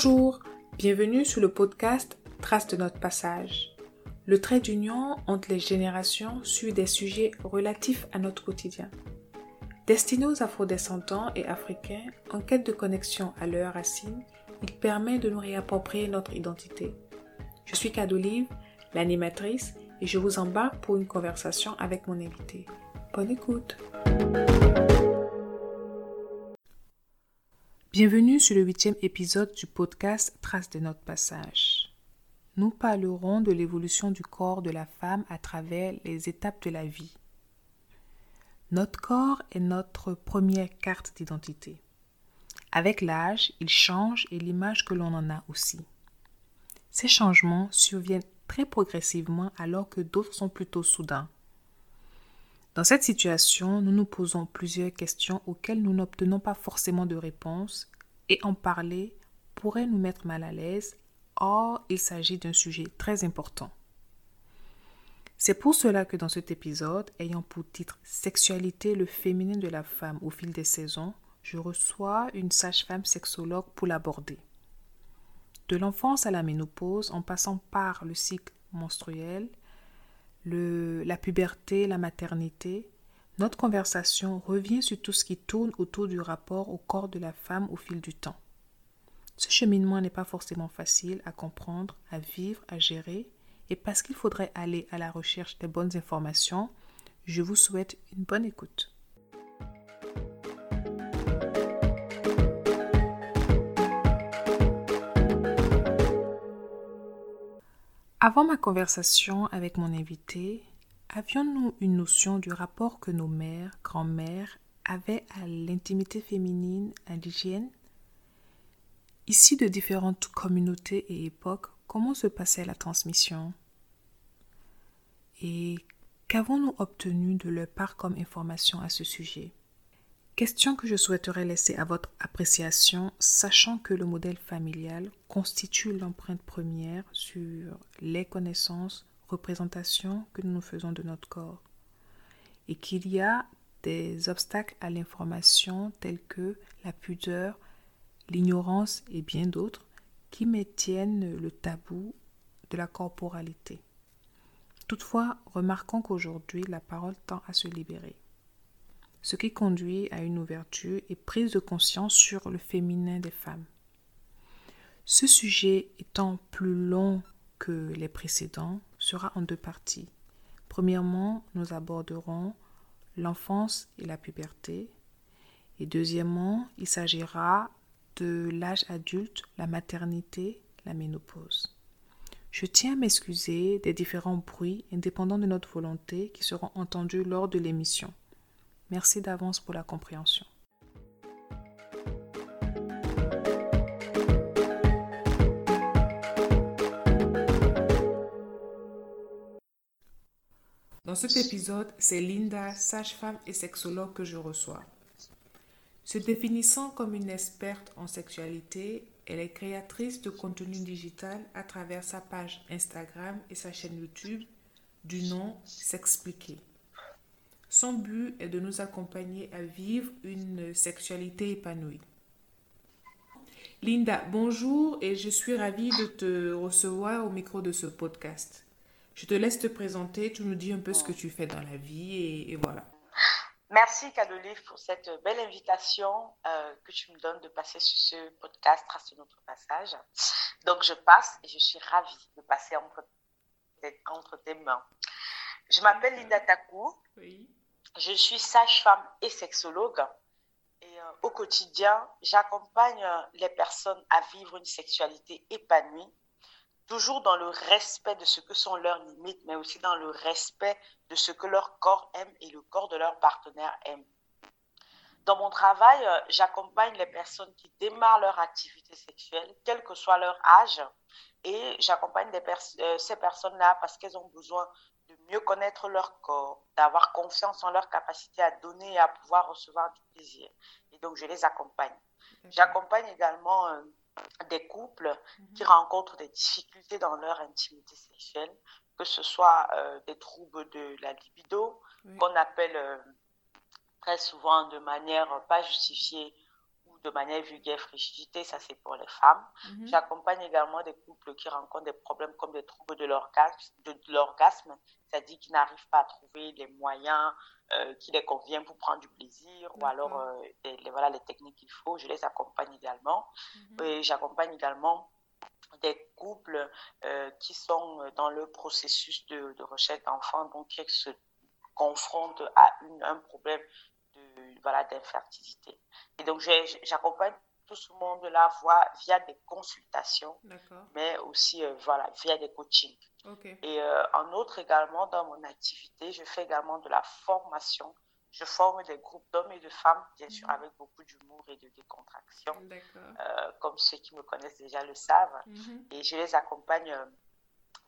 Bonjour, bienvenue sur le podcast Trace de notre passage. Le trait d'union entre les générations suit des sujets relatifs à notre quotidien. Destiné aux afrodescendants et africains en quête de connexion à leurs racines, il permet de nous réapproprier notre identité. Je suis Cadolive, l'animatrice, et je vous embarque pour une conversation avec mon invité. Bonne écoute! Bienvenue sur le huitième épisode du podcast Trace de notre passage. Nous parlerons de l'évolution du corps de la femme à travers les étapes de la vie. Notre corps est notre première carte d'identité. Avec l'âge, il change et l'image que l'on en a aussi. Ces changements surviennent très progressivement alors que d'autres sont plutôt soudains. Dans cette situation, nous nous posons plusieurs questions auxquelles nous n'obtenons pas forcément de réponse et en parler pourrait nous mettre mal à l'aise. Or, il s'agit d'un sujet très important. C'est pour cela que dans cet épisode, ayant pour titre Sexualité, le féminin de la femme au fil des saisons, je reçois une sage-femme sexologue pour l'aborder. De l'enfance à la ménopause, en passant par le cycle menstruel, la puberté, la maternité, notre conversation revient sur tout ce qui tourne autour du rapport au corps de la femme au fil du temps. Ce cheminement n'est pas forcément facile à comprendre, à vivre, à gérer, et parce qu'il faudrait aller à la recherche des bonnes informations, je vous souhaite une bonne écoute. Avant ma conversation avec mon invité, avions-nous une notion du rapport que nos mères, grand-mères avaient à l'intimité féminine indigène? Ici de différentes communautés et époques, comment se passait la transmission? Et qu'avons-nous obtenu de leur part comme information à ce sujet? Question que je souhaiterais laisser à votre appréciation, sachant que le modèle familial constitue l'empreinte première sur les connaissances, représentations que nous nous faisons de notre corps, et qu'il y a des obstacles à l'information tels que la pudeur, l'ignorance et bien d'autres qui maintiennent le tabou de la corporalité. Toutefois, remarquons qu'aujourd'hui la parole tend à se libérer ce qui conduit à une ouverture et prise de conscience sur le féminin des femmes. Ce sujet étant plus long que les précédents sera en deux parties. Premièrement, nous aborderons l'enfance et la puberté. Et deuxièmement, il s'agira de l'âge adulte, la maternité, la ménopause. Je tiens à m'excuser des différents bruits indépendants de notre volonté qui seront entendus lors de l'émission. Merci d'avance pour la compréhension. Dans cet épisode, c'est Linda, sage-femme et sexologue que je reçois. Se définissant comme une experte en sexualité, elle est créatrice de contenu digital à travers sa page Instagram et sa chaîne YouTube du nom S'expliquer. Son but est de nous accompagner à vivre une sexualité épanouie. Linda, bonjour et je suis ravie de te recevoir au micro de ce podcast. Je te laisse te présenter, tu nous dis un peu ce que tu fais dans la vie et, voilà. Merci Cadolif pour cette belle invitation euh, que tu me donnes de passer sur ce podcast Trace notre passage. Donc je passe et je suis ravie de passer entre, entre tes mains. Je m'appelle Linda Takou. Oui. Je suis sage-femme et sexologue. Et euh, au quotidien, j'accompagne euh, les personnes à vivre une sexualité épanouie, toujours dans le respect de ce que sont leurs limites, mais aussi dans le respect de ce que leur corps aime et le corps de leur partenaire aime. Dans mon travail, euh, j'accompagne les personnes qui démarrent leur activité sexuelle, quel que soit leur âge, et j'accompagne ces personnes-là parce qu'elles ont besoin mieux connaître leur corps, d'avoir confiance en leur capacité à donner et à pouvoir recevoir du plaisir. Et donc, je les accompagne. J'accompagne également euh, des couples mhm. qui rencontrent des difficultés dans leur intimité sexuelle, que ce soit euh, des troubles de la libido, qu'on appelle euh, très souvent de manière pas justifiée, de manière vulgaire frigidité, ça c'est pour les femmes. Mhm. J'accompagne également des couples qui rencontrent des problèmes comme des troubles de l'orgasme, c'est-à-dire qui n'arrivent pas à trouver les moyens euh, qui les conviennent pour prendre du plaisir ou alors euh, les, voilà, les techniques qu'il faut. Je les accompagne également. Mhm. Et j'accompagne également des couples euh, qui sont dans le processus de, de recherche d'enfants, donc qui se confrontent à une, un problème voilà, d'infertilité. Et donc, j'accompagne tout ce monde-là via des consultations, mais aussi euh, voilà, via des coachings. Et euh, en outre également, dans mon activité, je fais également de la formation. Je forme des groupes d'hommes et de femmes, bien sûr, mhm. avec beaucoup d'humour et de décontraction, euh, comme ceux qui me connaissent déjà le savent. Mhm. Et je les accompagne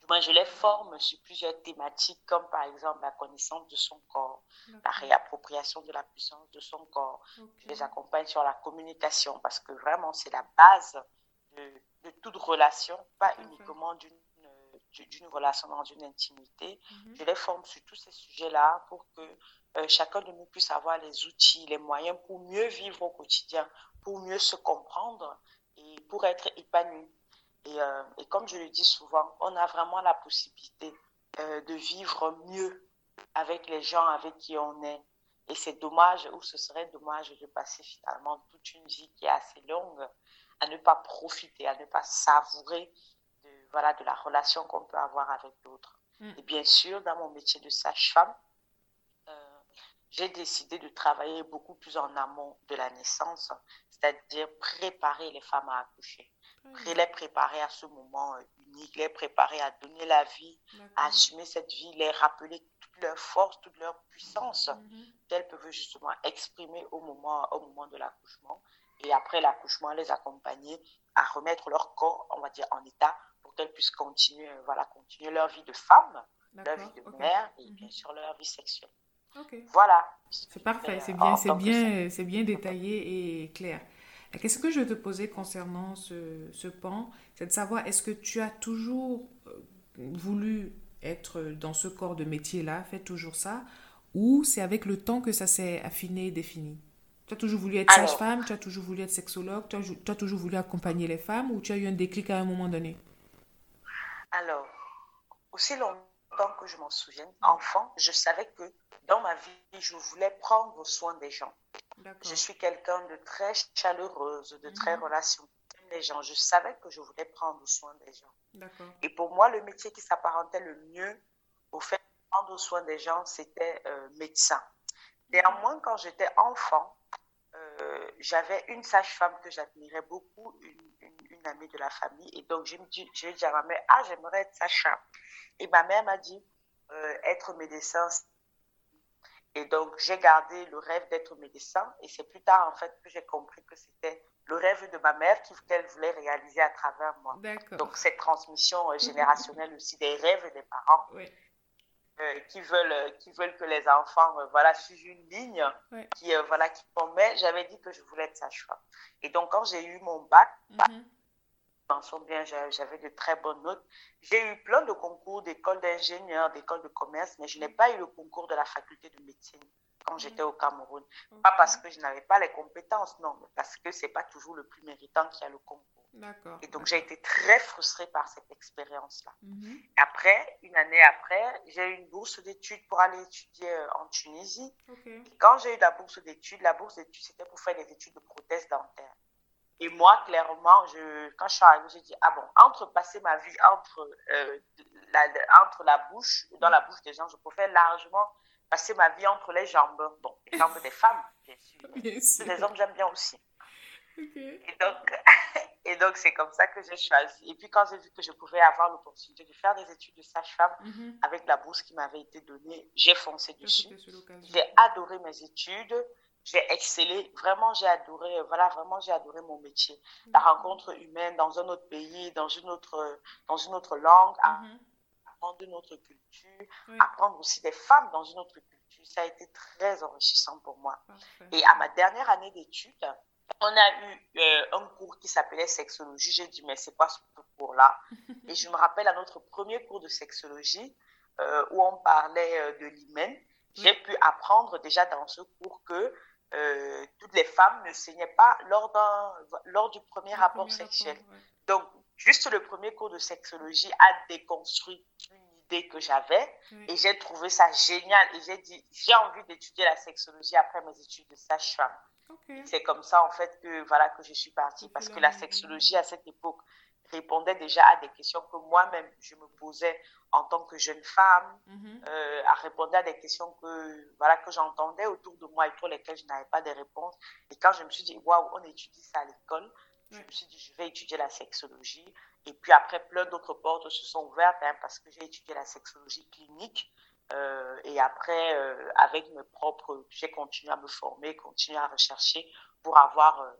moi, je les forme sur plusieurs thématiques, comme par exemple la connaissance de son corps, la réappropriation de la puissance de son corps. Je les accompagne sur la communication, parce que vraiment, c'est la base de, toute relation, pas uniquement d'une relation dans une intimité. Mhm. Je les forme sur tous ces sujets-là pour que euh, chacun de nous puisse avoir les outils, les moyens pour mieux vivre au quotidien, pour mieux se comprendre et pour être épanoui. Et, euh, et, comme je le dis souvent, on a vraiment la possibilité euh, de vivre mieux avec les gens avec qui on est. Et c'est dommage, ou ce serait dommage de passer finalement toute une vie qui est assez longue à ne pas profiter, à ne pas savourer de, voilà, de la relation qu'on peut avoir avec d'autres. Mm. Et bien sûr, dans mon métier de sage-femme, euh, j'ai décidé de travailler beaucoup plus en amont de la naissance, c'est-à-dire préparer les femmes à accoucher les préparer à ce moment euh, unique, les préparer à donner la vie, à assumer cette vie, les rappeler toute leur force, toute leur puissance mhm. qu'elles peuvent justement exprimer au moment, au moment de l'accouchement. Et après l'accouchement, les accompagner à remettre leur corps, on va dire, en état pour qu'elles puissent continuer, euh, voilà, continuer leur vie de femme, leur vie de mère et bien mhm. sûr leur vie sexuelle. Voilà. C'est parfait, c'est bien, c'est bien, c'est bien détaillé et clair. La question que je vais te poser concernant ce, ce pan, c'est de savoir est-ce que tu as toujours euh, voulu être dans ce corps de métier-là, fait toujours ça, ou c'est avec le temps que ça s'est affiné et défini? Tu as toujours voulu être sage-femme, tu as toujours voulu être sexologue, tu as, tu as, toujours voulu accompagner les femmes, ou tu as eu un déclic à un moment donné? Alors, aussi longtemps que je m'en souviens, enfant, je savais que dans ma vie, je voulais prendre soin des gens. Je suis quelqu'un de très chaleureuse, de très mhm. relationnel les gens. Je savais que je voulais prendre soin des gens. Et pour moi, le métier qui s'apparentait le mieux au fait de prendre soin des gens, c'était euh, médecin. Néanmoins, quand j'étais enfant, euh, j'avais une sage-femme que j'admirais beaucoup, une, une, amie de la famille. Et donc, je me dis, je dit à ma mère, ah, j'aimerais être sage-femme. Et ma mère m'a dit, euh, être médecin, et donc, j'ai gardé le rêve d'être médecin. Et c'est plus tard, en fait, que j'ai compris que c'était le rêve de ma mère qu'elle voulait réaliser à travers moi. Donc, cette transmission euh, générationnelle aussi des rêves des parents. Euh, qui veulent qui veulent que les enfants euh, voilà suivent une ligne qui voilà qui mais j'avais dit que je voulais être sage-femme et donc quand j'ai eu mon bac mm bien, j'avais de très bonnes notes. J'ai eu plein de concours d'école d'ingénieur, d'école de commerce, mais je n'ai pas eu le concours de la faculté de médecine quand j'étais au Cameroun. Pas parce que je n'avais pas les compétences, non, mais parce que c'est pas toujours le plus méritant qui a le concours. Et donc j'ai été très frustrée par cette expérience-là. Mhm. Après, une année après, j'ai eu une bourse d'études pour aller étudier euh, en Tunisie. quand j'ai eu la bourse d'études, la bourse d'études c'était pour faire des études de prothèses dentaires. Et moi, clairement, je, quand je suis arrivée, j'ai dit, ah bon, entre passer ma vie entre, euh, la, entre la bouche, dans la bouche des gens, je préfère largement passer ma vie entre les jambes. Bon, les jambes des femmes, bien sûr. Bien sûr. Les hommes, j'aime bien aussi. Et donc, et donc c'est comme ça que j'ai choisi. Et puis, quand j'ai vu que je pouvais avoir l'opportunité de faire des études de sage-femme mhm. avec la bourse qui m'avait été donnée, j'ai foncé dessus. J'ai adoré mes études j'ai excellé. Vraiment, j'ai adoré, euh, voilà, vraiment, j'ai adoré mon métier. La rencontre humaine dans un autre pays, dans une autre, dans une autre langue, mm-hmm. apprendre une autre culture, apprendre aussi des femmes dans une autre culture. Ça a été très enrichissant pour moi. Et à ma dernière année d'études, on a eu euh, un cours qui s'appelait sexologie. J'ai dit, mais c'est quoi ce cours-là? Et je me rappelle à notre premier cours de sexologie, euh, où on parlait de l'hymen, j'ai pu apprendre déjà dans ce cours que euh, toutes les femmes ne saignaient pas lors, lors du premier rapport sexuel. Donc, juste le premier cours de sexologie a déconstruit une idée que j'avais et j'ai trouvé ça génial et j'ai dit, j'ai envie d'étudier la sexologie après mes études de sage-femme. C'est comme ça, en fait, que, voilà, que je suis partie parce que la sexologie, à cette époque, répondait déjà à des questions que moi-même je me posais en tant que jeune femme, mm-hmm. euh, à répondre à des questions que voilà que j'entendais autour de moi et pour lesquelles je n'avais pas de réponse. Et quand je me suis dit waouh, on étudie ça à l'école, je me suis dit je vais étudier la sexologie. Et puis après, plein d'autres portes se sont ouvertes hein, parce que j'ai étudié la sexologie clinique. Euh, et après, euh, avec mes propres, j'ai continué à me former, continué à rechercher pour avoir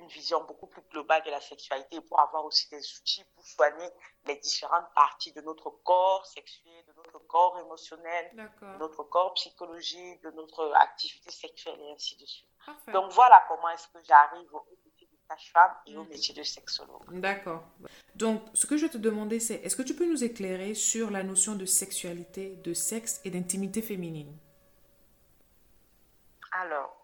une vision beaucoup plus globale de la sexualité pour avoir aussi des outils pour soigner les différentes parties de notre corps sexuel, de notre corps émotionnel, de notre corps psychologique, de notre activité sexuelle et ainsi de suite. Donc voilà comment est-ce que j'arrive au métier de sage-femme et au métier de sexologue. D'accord. Donc ce que je vais te demander c'est est-ce que tu peux nous éclairer sur la notion de sexualité, de sexe et d'intimité féminine Alors,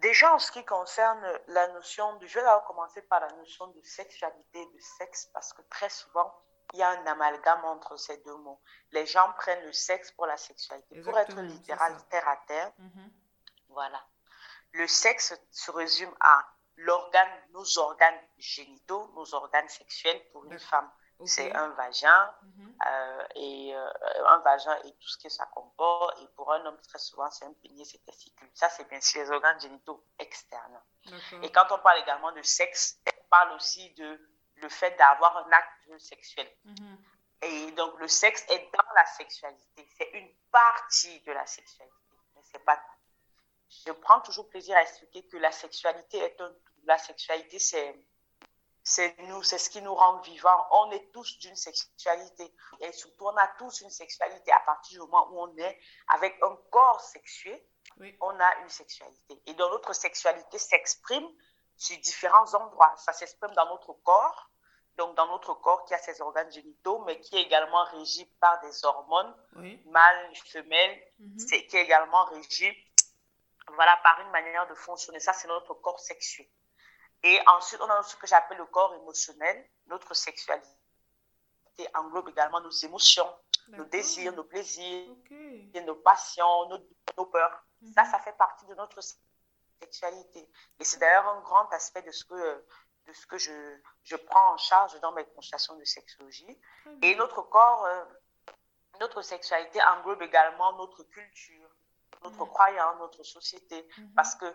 Déjà, en ce qui concerne la notion de, je vais d'abord commencer par la notion de sexualité, de sexe, parce que très souvent, il y a un amalgame entre ces deux mots. Les gens prennent le sexe pour la sexualité. pour être littéral, terre à terre, mhm. voilà. Le sexe se résume à l'organe, nos organes génitaux, nos organes sexuels pour une femme. C'est un vagin mhm. euh, et euh, un vagin et tout ce que ça comporte. Et pour un homme, très souvent, c'est un pénis, c'est testicule. Ça, c'est bien sûr les organes génitaux externes. Et quand on parle également de sexe, on parle aussi de le fait d'avoir un acte sexuel. Mhm. Et donc, le sexe est dans la sexualité. C'est une partie de la sexualité, mais c'est pas Je prends toujours plaisir à expliquer que la sexualité est un La sexualité, c'est c'est nous, c'est ce qui nous rend vivants. On est tous d'une sexualité. Et surtout, on a tous une sexualité à partir du moment où on est avec un corps sexué, on a une sexualité. Et donc, notre sexualité s'exprime sur différents endroits. Ça s'exprime dans notre corps, donc dans notre corps qui a ses organes génitaux, mais qui est également régi par des hormones, mâles, femelles, mhm. qui est également régi voilà, par une manière de fonctionner. Ça, c'est notre corps sexué. Et ensuite, on a ce que j'appelle le corps émotionnel. Notre sexualité englobe également nos émotions, nos désirs, nos plaisirs, nos passions, nos, peurs. Ça, mhm. ça fait partie de notre sexualité. Et c'est d'ailleurs un grand aspect de ce que, de ce que je, je prends en charge dans mes consultations de sexologie. Et notre corps, euh, notre sexualité englobe également notre culture, notre mhm. croyance, notre société. Mhm. Parce que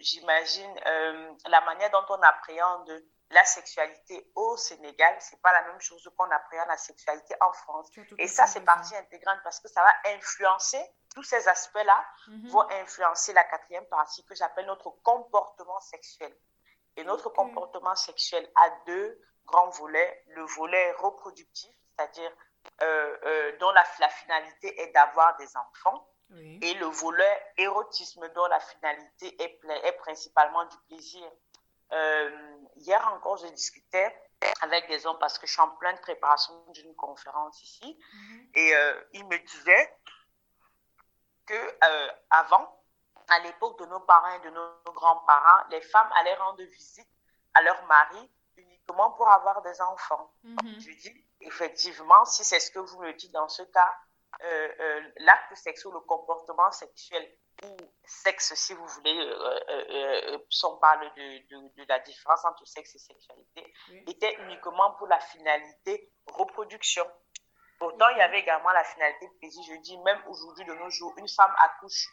j'imagine, euh, la manière dont on appréhende la sexualité au Sénégal, c'est pas la même chose qu'on appréhende la sexualité en France. Et ça, c'est partie intégrante parce que ça va influencer, tous ces aspects-là mhm. vont influencer la quatrième partie que j'appelle notre comportement sexuel. Et notre comportement sexuel a deux grands volets. Le volet reproductif, c'est-à-dire euh, dont la, la finalité est d'avoir des enfants. Et le volet érotisme dont la finalité est, est principalement du plaisir. Euh, hier encore, je discutais avec des hommes parce que je suis en pleine préparation d'une conférence ici. Mhm. Et euh, ils me disaient que euh, avant, à l'époque de nos parents et de nos grands-parents, les femmes allaient rendre visite à leur mari uniquement pour avoir des enfants. Mhm. Je dis, effectivement, si c'est ce que vous me dites dans ce cas, l'acte sexuel, le comportement sexuel ou sexe, si vous voulez, euh, si on parle de, la différence entre sexe et sexualité, était uniquement pour la finalité reproduction. Pourtant, il y avait également la finalité plaisir. Je dis, même aujourd'hui, de nos jours, une femme accouche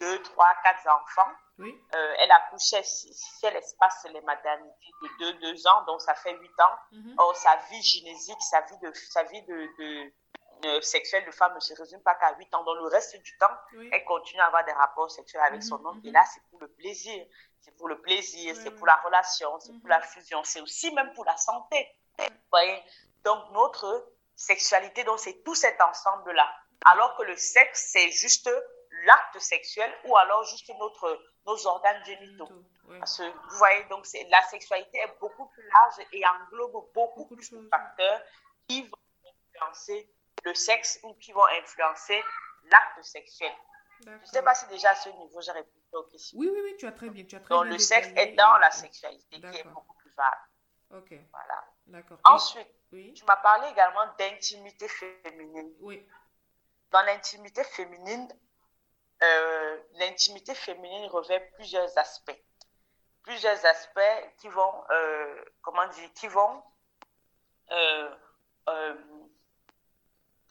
deux, trois, quatre enfants. elle accouchait si, elle espace les maternités de deux, deux ans, donc ça fait huit ans. Mm-hmm. Or, sa vie gynésique, sa vie de, sa vie de sexuelle de femme ne se résume pas qu'à 8 ans. Dans le reste du temps, elle continue à avoir des rapports sexuels avec son mhm, homme. Et mhm. là, c'est pour le plaisir. C'est pour le plaisir, c'est pour la relation, c'est pour la mhm. fusion. C'est aussi même pour la santé. voyez? Donc, notre sexualité, donc c'est tout cet ensemble-là. Alors que le sexe, c'est juste l'acte sexuel ou alors juste notre, nos organes génitaux. Parce que, vous voyez, donc la sexualité est beaucoup plus large et englobe beaucoup, beaucoup plus de facteurs qui vont influencer le sexe ou qui vont influencer l'acte sexuel. Je ne sais pas si déjà à ce niveau, j'ai répondu aux questions. Oui, oui, oui, tu as très bien. Tu as très Donc, bien le sexe est dans la sexualité, qui est beaucoup plus vague. Ok, Voilà. d'accord. Ensuite, Oui, tu m'as parlé également d'intimité féminine. oui, Dans l'intimité féminine, euh, l'intimité féminine revêt plusieurs aspects. Plusieurs aspects qui vont, euh, comment dire, qui vont, euh,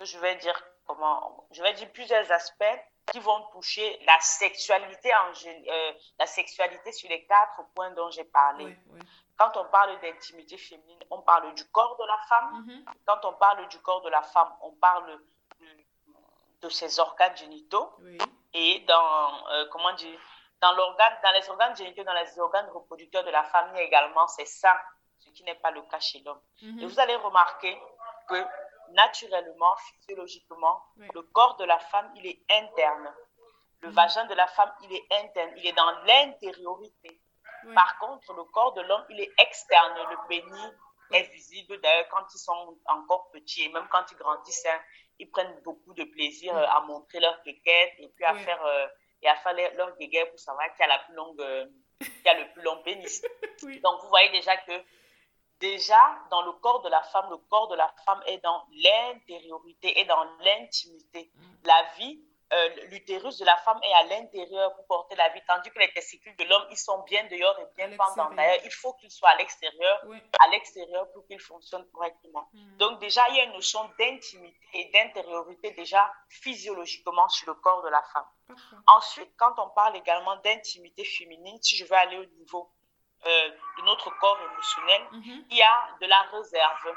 que je vais dire comment, je vais dire plusieurs aspects qui vont toucher la sexualité en euh, la sexualité sur les quatre points dont j'ai parlé. oui, oui. Quand on parle d'intimité féminine, on parle du corps de la femme. Mhm. Quand on parle du corps de la femme, on parle de, de ses organes génitaux Oui, et dans, euh, comment dire, dans, l'organe, dans les organes génitaux, dans les organes reproducteurs de la femme, il y a également ses seins, ce qui n'est pas le cas chez l'homme. Et Mhm. vous allez remarquer que naturellement, physiologiquement, Oui. le corps de la femme, il est interne. Le Mhm. vagin de la femme, il est interne, il est dans l'intériorité. Oui. Par contre, le corps de l'homme, il est externe. Le pénis est visible d'ailleurs quand ils sont encore petits et même quand ils grandissent, hein, ils prennent beaucoup de plaisir euh, à montrer leur quéquette et puis à faire, euh, et à faire leur guéguerre pour savoir qui a la plus longue, euh, qui a le plus long pénis. Donc, vous voyez déjà que déjà, dans le corps de la femme, le corps de la femme est dans l'intériorité, est dans l'intimité. Mm. La vie, euh, l'utérus de la femme est à l'intérieur pour porter la vie, tandis que les testicules de l'homme, ils sont bien dehors et bien l'extérieur. D'ailleurs, il faut qu'ils soient à l'extérieur, Oui. à l'extérieur pour qu'ils fonctionnent correctement. Mhm. Donc déjà, il y a une notion d'intimité et d'intériorité déjà physiologiquement sur le corps de la femme. Ensuite, quand on parle également d'intimité féminine, si je veux aller au niveau euh, de notre corps émotionnel, Mhm. il y a de la réserve.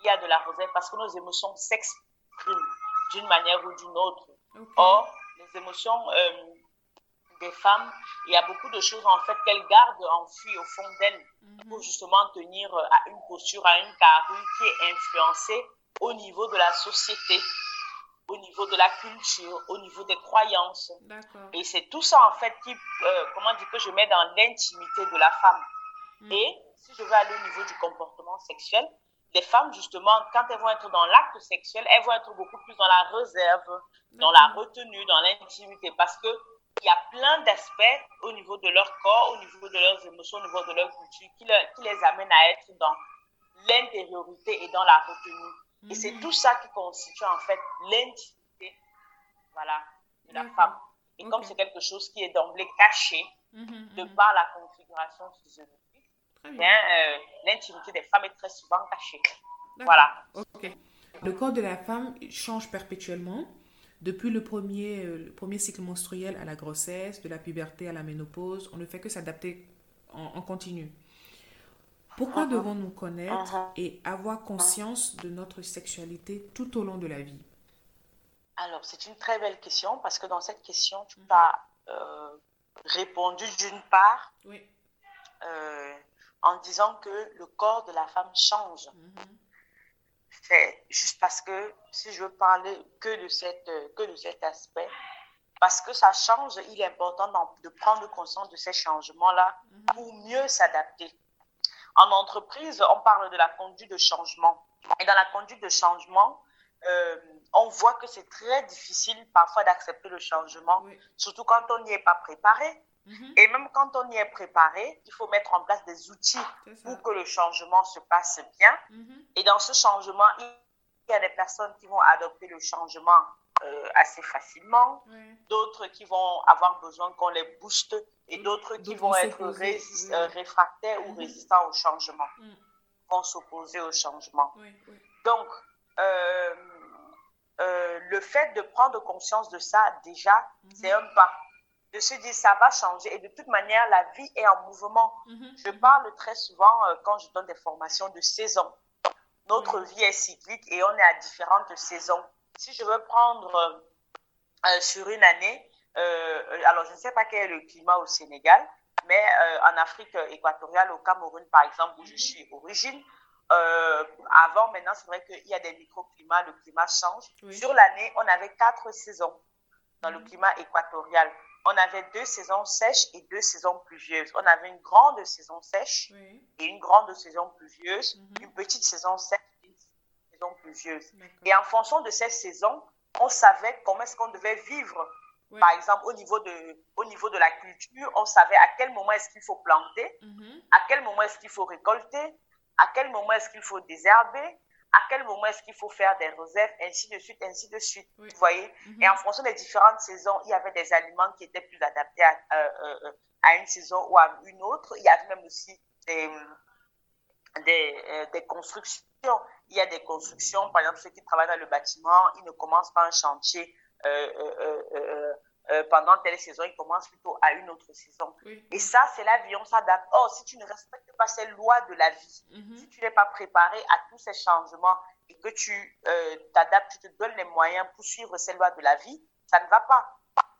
Il y a de la réserve parce que nos émotions s'expriment d'une manière ou d'une autre. Or, les émotions euh, des femmes, il y a beaucoup de choses en fait qu'elles gardent enfouies au fond d'elles Mhm. pour justement tenir euh, à une posture, à une carrure qui est influencée au niveau de la société, au niveau de la culture, au niveau des croyances. Et c'est tout ça, en fait, qui, euh, comment dire, que je mets dans l'intimité de la femme. Mm. Et si je veux aller au niveau du comportement sexuel, les femmes, justement, quand elles vont être dans l'acte sexuel, elles vont être beaucoup plus dans la réserve, dans la retenue, dans l'intimité, parce que il y a plein d'aspects au niveau de leur corps, au niveau de leurs émotions, au niveau de leur culture, qui, leur- qui les amènent à être dans l'intériorité et dans la retenue. Et c'est Mhm. tout ça qui constitue en fait l'intimité voilà, de la femme. Et comme c'est quelque chose qui est d'emblée caché Mhm, de mhm. par la configuration physiologique, bien, euh, l'intimité des femmes est très souvent cachée. Voilà. Ok. Le corps de la femme change perpétuellement. Depuis le premier, euh, le premier cycle menstruel à la grossesse, de la puberté à la ménopause, on ne fait que s'adapter en, en continu. Pourquoi Mhm. devons-nous connaître Mhm. et avoir conscience de notre sexualité tout au long de la vie? Alors, c'est une très belle question parce que dans cette question, tu Mhm. as euh, répondu d'une part Oui. euh, en disant que le corps de la femme change. Mhm. C'est juste parce que si je veux parler que de, cette, euh, que de cet aspect, parce que ça change, il est important de prendre conscience de ces changements-là Mhm. pour mieux s'adapter. En entreprise, on parle de la conduite de changement. Et dans la conduite de changement, euh, on voit que c'est très difficile parfois d'accepter le changement, Oui. surtout quand on n'y est pas préparé. Mhm. Et même quand on y est préparé, il faut mettre en place des outils pour que le changement se passe bien. Mhm. Et dans ce changement, il y a des personnes qui vont adopter le changement euh, assez facilement, d'autres qui vont avoir besoin qu'on les booste et Mm. d'autres qui vont être oui. euh, réfractaires ou Mhm. résistants au changement, Mm. vont s'opposer au changement. Donc, euh, euh, le fait de prendre conscience de ça, déjà, Mhm. c'est un pas. De se dire, ça va changer. Et de toute manière, la vie est en mouvement. Mhm. Je parle très souvent euh, quand je donne des formations de saison. Notre vie est cyclique et on est à différentes saisons. Si je veux prendre euh, euh, sur une année, euh, alors je ne sais pas quel est le climat au Sénégal, mais en Afrique équatoriale, au Cameroun par exemple, où je Mhm. suis origine, avant, maintenant, c'est vrai qu'il y a des microclimats, le climat change. Oui. Sur l'année, on avait quatre saisons dans le Mhm. climat équatorial. On avait deux saisons sèches et deux saisons pluvieuses. On avait une grande saison sèche Oui. et une grande saison pluvieuse, Mhm. une petite saison sèche pluvieuse. Et en fonction de ces saisons, on savait comment est-ce qu'on devait vivre Par exemple, au niveau, de, au niveau de la culture, on savait à quel moment est-ce qu'il faut planter, Mhm. à quel moment est-ce qu'il faut récolter, à quel moment est-ce qu'il faut désherber, à quel moment est-ce qu'il faut faire des réserves, ainsi de suite, ainsi de suite. Oui. Vous voyez? Mhm. Et en fonction des différentes saisons, il y avait des aliments qui étaient plus adaptés à, euh, euh, à une saison ou à une autre. Il y avait même aussi des, des, euh, des constructions. Il y a des constructions, par exemple, ceux qui travaillent dans le bâtiment, ils ne commencent pas un chantier euh, euh, euh, pendant telle saison, ils commencent plutôt à une autre saison. Oui. Et ça, c'est la vie, on s'adapte. Or, si tu ne respectes pas ces lois de la vie, Mhm. si tu n'es pas préparé à tous ces changements et que tu euh, t'adaptes, tu te donnes les moyens pour suivre ces lois de la vie, ça ne va pas.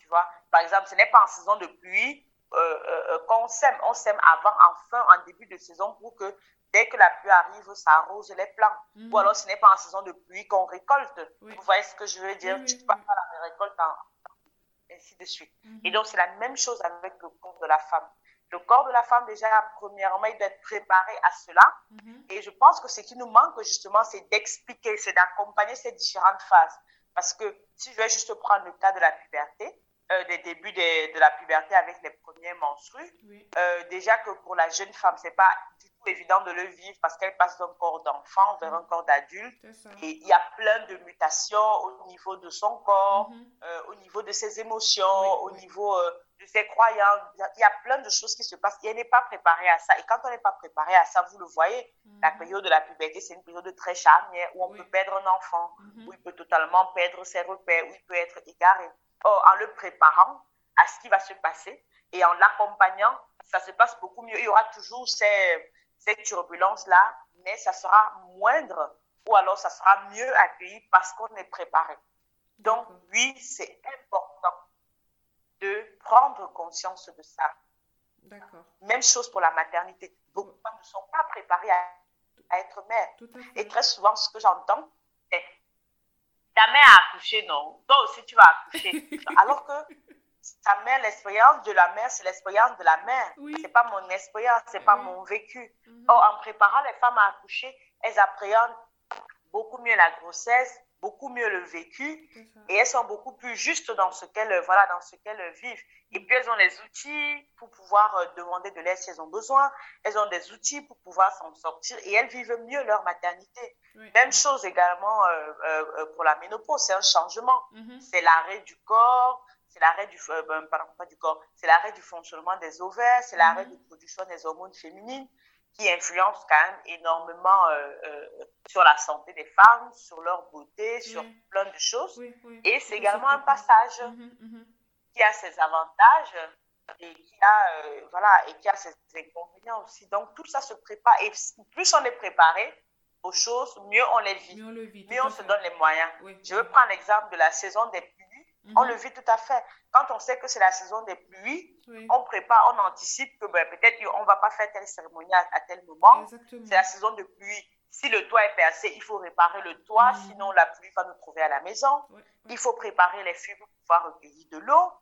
Tu vois, par exemple, ce n'est pas en saison de pluie euh, euh, euh, qu'on sème. On sème avant, en fin, en début de saison pour que dès que la pluie arrive, ça arrose les plants. Mhm. Ou alors, ce n'est pas en saison de pluie qu'on récolte. Oui. Vous voyez ce que je veux dire? Oui, Tu peux pas faire la récolte en ainsi de suite. Mhm. Et donc, c'est la même chose avec le corps de la femme. Le corps de la femme, déjà, premièrement, il doit être préparé à cela. Mhm. Et je pense que ce qui nous manque, justement, c'est d'expliquer, c'est d'accompagner ces différentes phases. Parce que si je vais juste prendre le cas de la puberté, euh, des débuts de, de la puberté avec les premiers menstrues, Oui. euh, déjà que pour la jeune femme, c'est pas évident de le vivre parce qu'elle passe d'un corps d'enfant vers un corps d'adulte. Et il y a plein de mutations au niveau de son corps, Mhm. euh, au niveau de ses émotions, Oui, au oui. niveau euh, de ses croyances. Il y, a, plein de choses qui se passent et elle n'est pas préparée à ça. Et quand on n'est pas préparé à ça, vous le voyez, la Mhm. période de la puberté, c'est une période très charnière où on Oui. peut perdre un enfant, Mhm. où il peut totalement perdre ses repères, où il peut être égaré. Or, en le préparant à ce qui va se passer et en l'accompagnant, ça se passe beaucoup mieux. Il y aura toujours ces, ces turbulences-là, mais ça sera moindre ou alors ça sera mieux accueilli parce qu'on est préparé. Donc, oui, c'est important de prendre conscience de ça. D'accord. Même chose pour la maternité. Beaucoup de femmes ne sont pas préparées à, à être mères. Tout à Et très souvent, ce que j'entends, c'est ta mère a accouché, non? Toi aussi, tu vas accoucher. Alors que ta mère, l'expérience de la mère, c'est l'expérience de la mère. Oui. C'est pas mon expérience, c'est pas Oui. mon vécu. Mhm. Or, en préparant les femmes à accoucher, elles appréhendent beaucoup mieux la grossesse, beaucoup mieux le vécu, et elles sont beaucoup plus justes dans ce qu'elles voilà, dans ce qu'elles vivent. Et puis elles ont les outils pour pouvoir euh, demander de l'aide si elles ont besoin. Elles ont des outils pour pouvoir s'en sortir et elles vivent mieux leur maternité. Oui. Même chose également euh, euh, euh, pour la ménopause, c'est un changement. Mhm. C'est l'arrêt du corps, c'est l'arrêt du euh, ben, pardon, pas du corps, c'est l'arrêt du fonctionnement des ovaires, c'est l'arrêt Mhm. de production des hormones féminines qui influence quand même énormément euh, euh, sur la santé des femmes, sur leur beauté, sur Oui. plein de choses. Oui, oui. Et c'est également un passage Mhm, mhm. qui a ses avantages et qui a, euh, voilà, et qui a ses inconvénients aussi. Donc tout ça se prépare et plus on est préparé aux choses, mieux on les vit, Mieux on le vit. mieux tout on à se donne les moyens. Je veux prendre l'exemple de la saison des On Mhm. le vit tout à fait. Quand on sait que c'est la saison des pluies, Oui. on prépare, on anticipe que ben, peut-être on ne va pas faire telle cérémonie à, à tel moment. C'est la saison de pluie. Si le toit est percé, il faut réparer le toit, Mhm. sinon la pluie va nous trouver à la maison. Il faut préparer les fûts pour pouvoir recueillir de l'eau.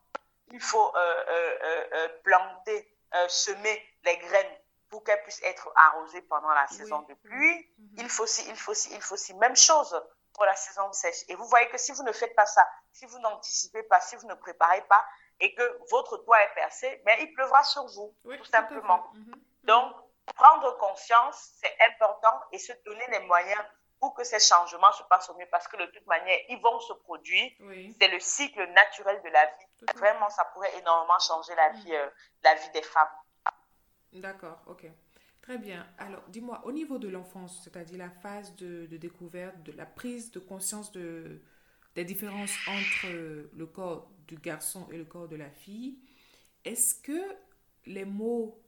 Il faut euh, euh, euh, planter, semer les graines pour qu'elles puissent être arrosées pendant la saison de oui. pluie. Mhm. Il faut aussi, il faut aussi, il faut aussi même chose pour la saison sèche. Et vous voyez que si vous ne faites pas ça, si vous n'anticipez pas, si vous ne préparez pas et que votre toit est percé, mais il pleuvra sur vous, Oui, tout simplement. Mhm. Donc, prendre conscience, c'est important et se donner les moyens pour que ces changements se passent au mieux parce que de toute manière, ils vont se produire. Oui. C'est le cycle naturel de la vie. Tout. Vraiment, ça pourrait énormément changer la vie, Mhm. euh, la vie des femmes. D'accord, ok. Très bien. Alors, dis-moi, au niveau de l'enfance, c'est-à-dire la phase de, découverte, de la prise de conscience de, des différences entre le corps du garçon et le corps de la fille, est-ce que les mots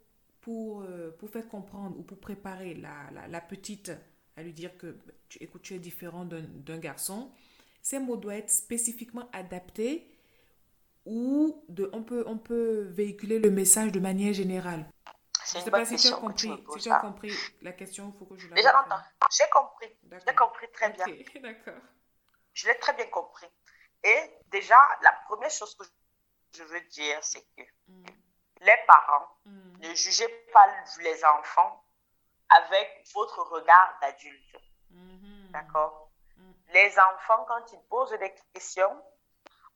pour, euh, pour faire comprendre ou pour préparer la, la, la petite à lui dire que, écoute, tu es différent d'un garçon, ces mots doivent être spécifiquement adaptés ou de, on, peut, on peut véhiculer le message de manière générale? C'est je une sais bonne pas si tu question que Si tu as compris la question, il faut que je la Déjà, non, j'ai compris. J'ai compris très bien. Ok, d'accord. Je l'ai très bien compris. Et déjà, la première chose que je veux dire, c'est que Mm, les parents, mm, ne jugez pas les enfants avec votre regard d'adulte. mhm. D'accord. Les enfants, quand ils posent des questions,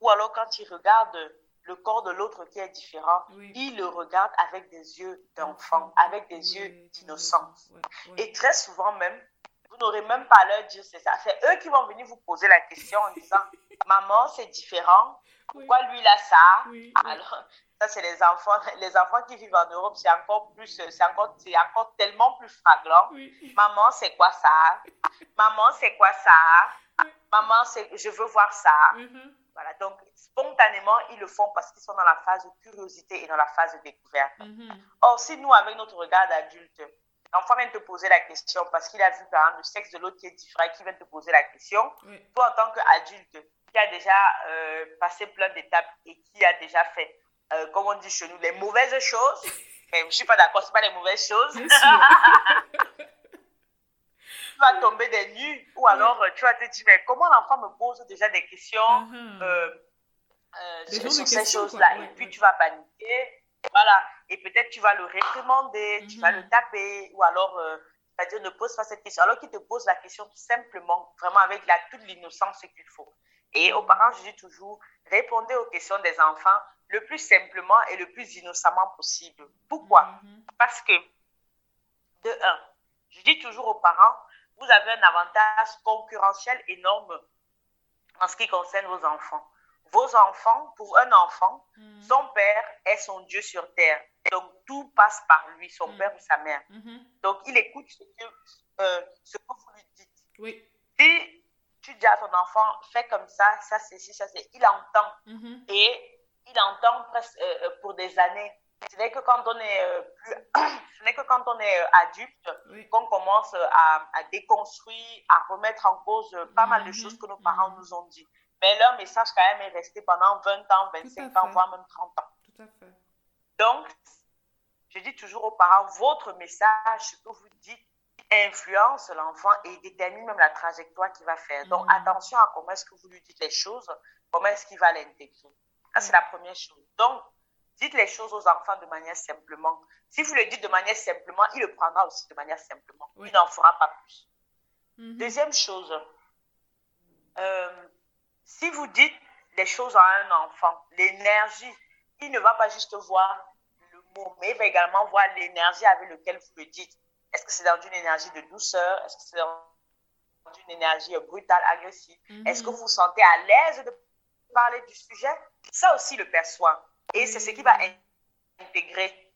ou alors quand il regarde le corps de l'autre qui est différent, il le regarde avec des yeux d'enfant, avec des yeux d'innocence. Et très souvent même, vous n'aurez même pas à leur dire c'est ça. C'est eux qui vont venir vous poser la question en disant Maman, c'est différent. Pourquoi lui, il a ça? Alors, ça, c'est les enfants. Les enfants qui vivent en Europe, c'est encore plus, c'est encore, encore tellement plus fraglant. Maman, c'est quoi ça? Maman, c'est quoi ça? Maman, c'est, je veux voir ça. Mm-hmm. Voilà, donc spontanément, ils le font parce qu'ils sont dans la phase de curiosité et dans la phase de découverte. Mm-hmm. Or, si nous, avec notre regard d'adulte, l'enfant vient te poser la question parce qu'il a vu par exemple le sexe de l'autre qui est différent et qui vient te poser la question, toi en tant qu'adulte qui a déjà euh, passé plein d'étapes et qui a déjà fait, euh, comme on dit chez nous, les mauvaises choses, mais je ne suis pas d'accord, ce pas les mauvaises choses. vas tomber des nues ou alors euh, tu vas te dire, mais comment l'enfant me pose déjà des questions uh-huh. sur, ces choses-là Et puis tu vas paniquer voilà. Et peut-être tu vas le réprimander, tu vas le mhm. taper, ou alors, euh, c'est-à-dire ne pose pas cette question. Alors qu'il te pose la question simplement, vraiment avec la, toute l'innocence qu'il faut. Et aux parents, je dis toujours, répondez aux questions des enfants le plus simplement et le plus innocemment possible. Pourquoi? Parce que, de un, je dis toujours aux parents, vous avez un avantage concurrentiel énorme en ce qui concerne vos enfants vos enfants, pour un enfant, mm. son père est son Dieu sur terre. Donc, tout passe par lui, son mm. père ou sa mère. Mm-hmm. Donc, il écoute ce que, euh, ce que vous lui dites. Oui. Si tu dis à ton enfant, fais comme ça, ça c'est si, ça c'est, il entend. Mm-hmm. Et il entend presque euh, euh, pour des années. Ce n'est que quand on est plus, ce n'est que quand on est adulte qu'on commence à, à, déconstruire, à remettre en cause pas mal de mm-hmm. choses que nos parents nous ont dit mais leur message quand même est resté pendant 20 ans, 25 ans, voire même 30 ans. Tout à fait. Donc, je dis toujours aux parents, votre message, ce que vous dites, influence l'enfant et détermine même la trajectoire qu'il va faire. Donc, mm. attention à comment est-ce que vous lui dites les choses, comment est-ce qu'il va l'intégrer. Ça, c'est la première chose. Donc, dites les choses aux enfants de manière simplement. Si vous le dites de manière simplement, il le prendra aussi de manière simplement. Il n'en fera pas plus. Mm-hmm. Deuxième chose, euh, si vous dites les choses à un enfant, l'énergie, il ne va pas juste voir le mot, mais il va également voir l'énergie avec laquelle vous le dites. Est-ce que c'est dans une énergie de douceur? Est-ce que c'est dans une énergie brutale, agressive? Mhm. Est-ce que vous vous sentez à l'aise de parler du sujet? Ça aussi le perçoit. Et c'est ce qui va intégrer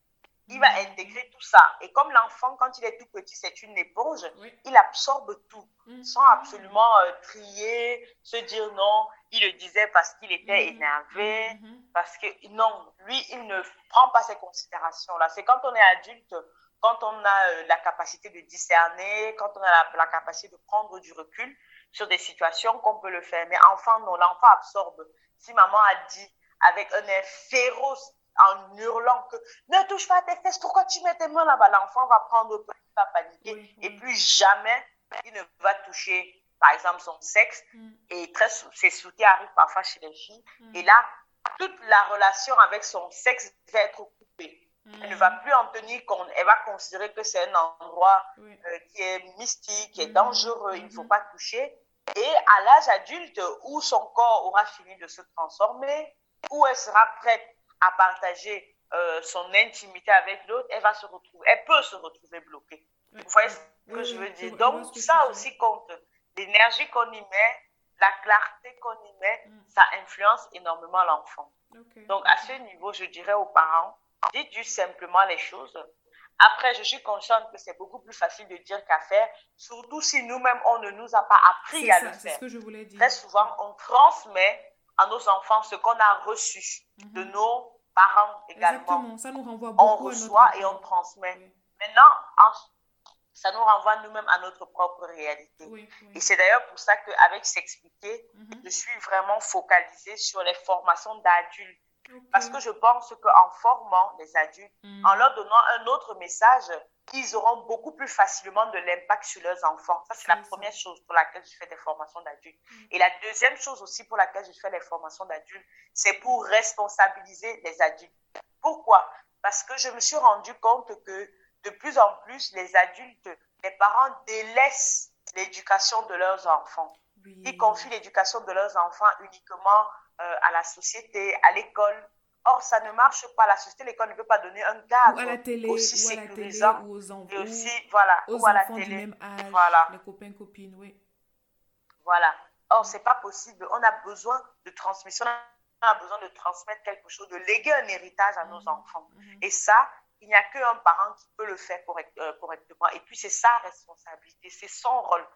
il va intégrer tout ça. Et comme l'enfant, quand il est tout petit, c'est une éponge, il absorbe tout, mm. sans absolument euh, trier, se dire non, il le disait parce qu'il était mm. énervé, mm-hmm. parce que non, lui, il ne prend pas ces considérations-là. C'est quand on est adulte, quand on a euh, la capacité de discerner, quand on a la, la, capacité de prendre du recul sur des situations qu'on peut le faire. Mais enfant, non, l'enfant absorbe. Si maman a dit avec un air féroce, en hurlant que ne touche pas à tes fesses, pourquoi tu mets tes mains là-bas? L'enfant va prendre peur, il va paniquer et plus jamais il ne va toucher, par exemple, son sexe. Mm. Et très, c'est ce qui arrive parfois chez les filles. Mm. Et là, toute la relation avec son sexe va être coupée. Elle ne va mm. plus en tenir compte. Elle va considérer que c'est un endroit euh, qui est mystique, qui est dangereux, il ne faut pas toucher. Et à l'âge adulte, où son corps aura fini de se transformer, où elle sera prête à partager euh, son intimité avec l'autre, elle va se retrouver, elle peut se retrouver bloquée. Vous voyez ce que je veux dire? Donc, ça aussi compte. L'énergie qu'on y met, la clarté qu'on y met, mm. ça influence énormément l'enfant. Donc, à ce niveau, je dirais aux parents, dites juste simplement les choses. Après, je suis consciente que c'est beaucoup plus facile de dire qu'à faire, surtout si nous-mêmes, on ne nous a pas appris à le faire. Ce que je voulais dire. Très souvent, on transmet à nos enfants ce qu'on a reçu de mhm. nos parents également. Exactement, ça nous renvoie beaucoup. On reçoit et on transmet. Maintenant, ça nous renvoie nous-mêmes à notre propre réalité. Et c'est d'ailleurs pour ça qu'avec S'expliquer, mhm. je suis vraiment focalisée sur les formations d'adultes. Parce que je pense qu'en formant les adultes, mhm. en leur donnant un autre message, ils auront beaucoup plus facilement de l'impact sur leurs enfants. Ça, c'est la première chose pour laquelle je fais des formations d'adultes. Mm. Et la deuxième chose aussi pour laquelle je fais des formations d'adultes, c'est pour responsabiliser les adultes. Pourquoi? Parce que je me suis rendu compte que de plus en plus, les adultes, les parents délaissent l'éducation de leurs enfants. Ils confient l'éducation de leurs enfants uniquement euh, à la société, à l'école. Or, ça ne marche pas. La société, l'école ne peut pas donner un cadre ou à la télé, aussi ou à la télé, sécurisant. ou aux enfants, Et aussi, voilà, aux ou à la enfants du télé. même âge, Voilà. les copains, copines, oui. Voilà. Or, c'est pas possible. On a besoin de transmission. On a besoin de transmettre quelque chose, de léguer un héritage à nos Mhm. enfants. Mhm. Et ça, il n'y a qu'un parent qui peut le faire correct- euh, correctement. Et puis, c'est sa responsabilité, c'est son rôle.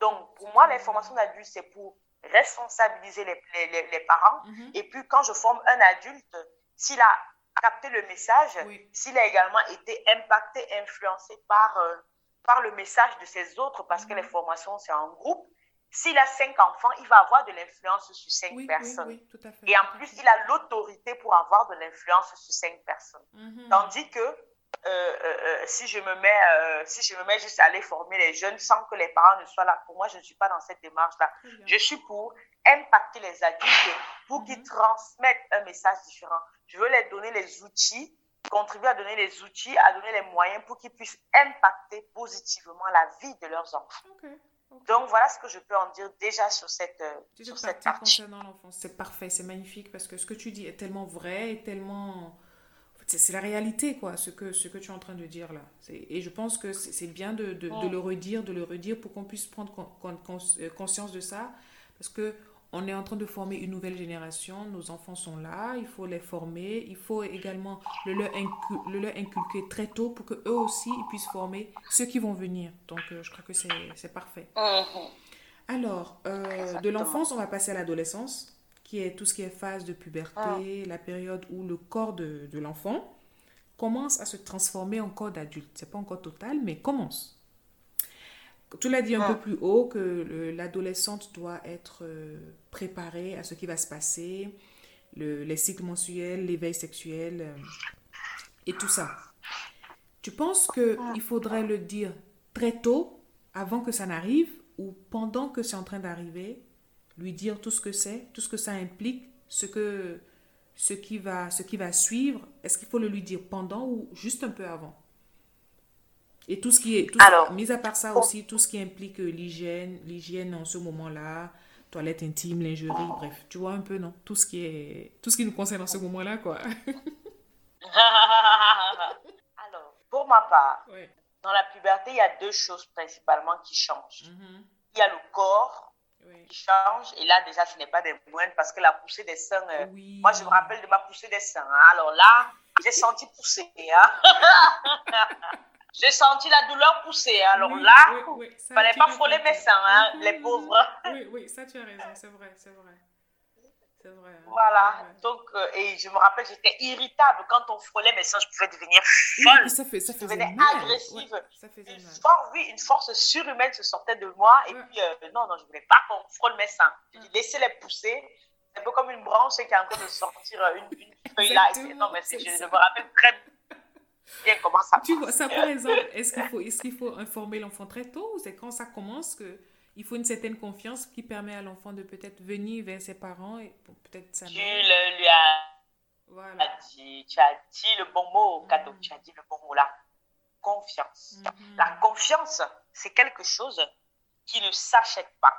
Donc, pour moi, les formations d'adultes, c'est pour responsabiliser les, les- les- les parents. Mhm. Et puis, quand je forme un adulte, s'il a capté le message, Oui. s'il a également été impacté, influencé par, euh, par le message de ses autres, parce que Mhm. les formations, c'est en groupe, s'il a cinq enfants, il va avoir de l'influence sur cinq Oui, personnes. oui, tout à fait. Et en plus, il a l'autorité pour avoir de l'influence sur cinq personnes. Mhm. Tandis que euh, euh, si, je me mets, euh, si je me mets juste à aller former les jeunes sans que les parents ne soient là, pour moi, je ne suis pas dans cette démarche-là. Très bien. Je suis pour impacter les adultes pour qu'ils Mhm. transmettent un message différent. Je veux les donner les outils, contribuer à donner les outils, à donner les moyens pour qu'ils puissent impacter positivement la vie de leurs enfants. Donc, voilà ce que je peux en dire déjà sur cette, euh, Sur cette partie partie. concernant l'enfance, c'est parfait, c'est magnifique parce que ce que tu dis est tellement vrai et tellement. C'est la réalité, quoi, ce que, ce que tu es en train de dire là. Et je pense que c'est bien de, de, de Mm. le redire, de le redire pour qu'on puisse prendre con- euh, conscience de ça. Parce que on est en train de former une nouvelle génération, nos enfants sont là, il faut les former, il faut également le leur, incu- le leur inculquer très tôt pour que eux aussi ils puissent former ceux qui vont venir. Donc euh, je crois que c'est c'est parfait. Mhm. Alors, euh, de l'enfance, on va passer à l'adolescence, qui est tout ce qui est phase de puberté, la période où le corps de, de l'enfant commence à se transformer en corps d'adulte. C'est pas encore total, mais commence. Tu l'as dit un Ah. peu plus haut que le- l'adolescente doit être euh, préparée à ce qui va se passer, le- les cycles mensuels, l'éveil sexuel euh, et tout ça. Tu penses qu'il faudrait le dire très tôt, avant que ça n'arrive, ou pendant que c'est en train d'arriver, lui dire tout ce que c'est, tout ce que ça implique, ce, que, ce, qui, va, ce qui va suivre Est-ce qu'il faut le lui dire pendant ou juste un peu avant? Et tout ce qui est, tout Alors, mis à part ça aussi, tout ce qui implique euh, l'hygiène, l'hygiène en ce moment-là, toilette intime, lingerie, bref, tu vois un peu, non? Tout ce qui est, tout ce qui nous concerne en ce moment-là, quoi. Alors, pour ma part, dans la puberté, il y a deux choses principalement qui changent. Mhm. Il y a le corps Ouais. qui change, et là, déjà, ce n'est pas des moindres parce que la poussée des seins, euh, Oui. moi, je me rappelle de ma poussée des seins. hein. Alors là, j'ai senti pousser. hein. j'ai senti la douleur pousser. hein. Alors Oui, là, oui, oui, ça, fallait pas le frôler mes seins, hein, les pauvres. Oui, oui, ça tu as raison, c'est vrai, c'est vrai. C'est vrai. hein, Voilà. Donc, euh, et je me rappelle, j'étais irritable quand on frôlait mes seins, je pouvais devenir Oui, folle. puis ça, fait, ça Je devenais mal. agressive. Ouais, ça Une force, oui, une force surhumaine se sortait de moi. Et Ouais. puis, euh, non, non, je voulais pas qu'on frôle mes seins. Laissez-les pousser. C'est un peu comme une branche qui est en train de sortir euh, une, une feuille là. Et non, mais je, je me rappelle très bien comment ça Tu vois, ça par exemple, est-ce qu'il faut, est qu'il faut informer l'enfant très tôt ou c'est quand ça commence que il faut une certaine confiance qui permet à l'enfant de peut-être venir vers ses parents et bon, peut-être sa Tu le, lui as Voilà. dit, tu as dit le bon mot, Mm. cadeau. Tu as dit le bon mot là. Confiance. Mhm. La confiance, c'est quelque chose qui ne s'achète pas.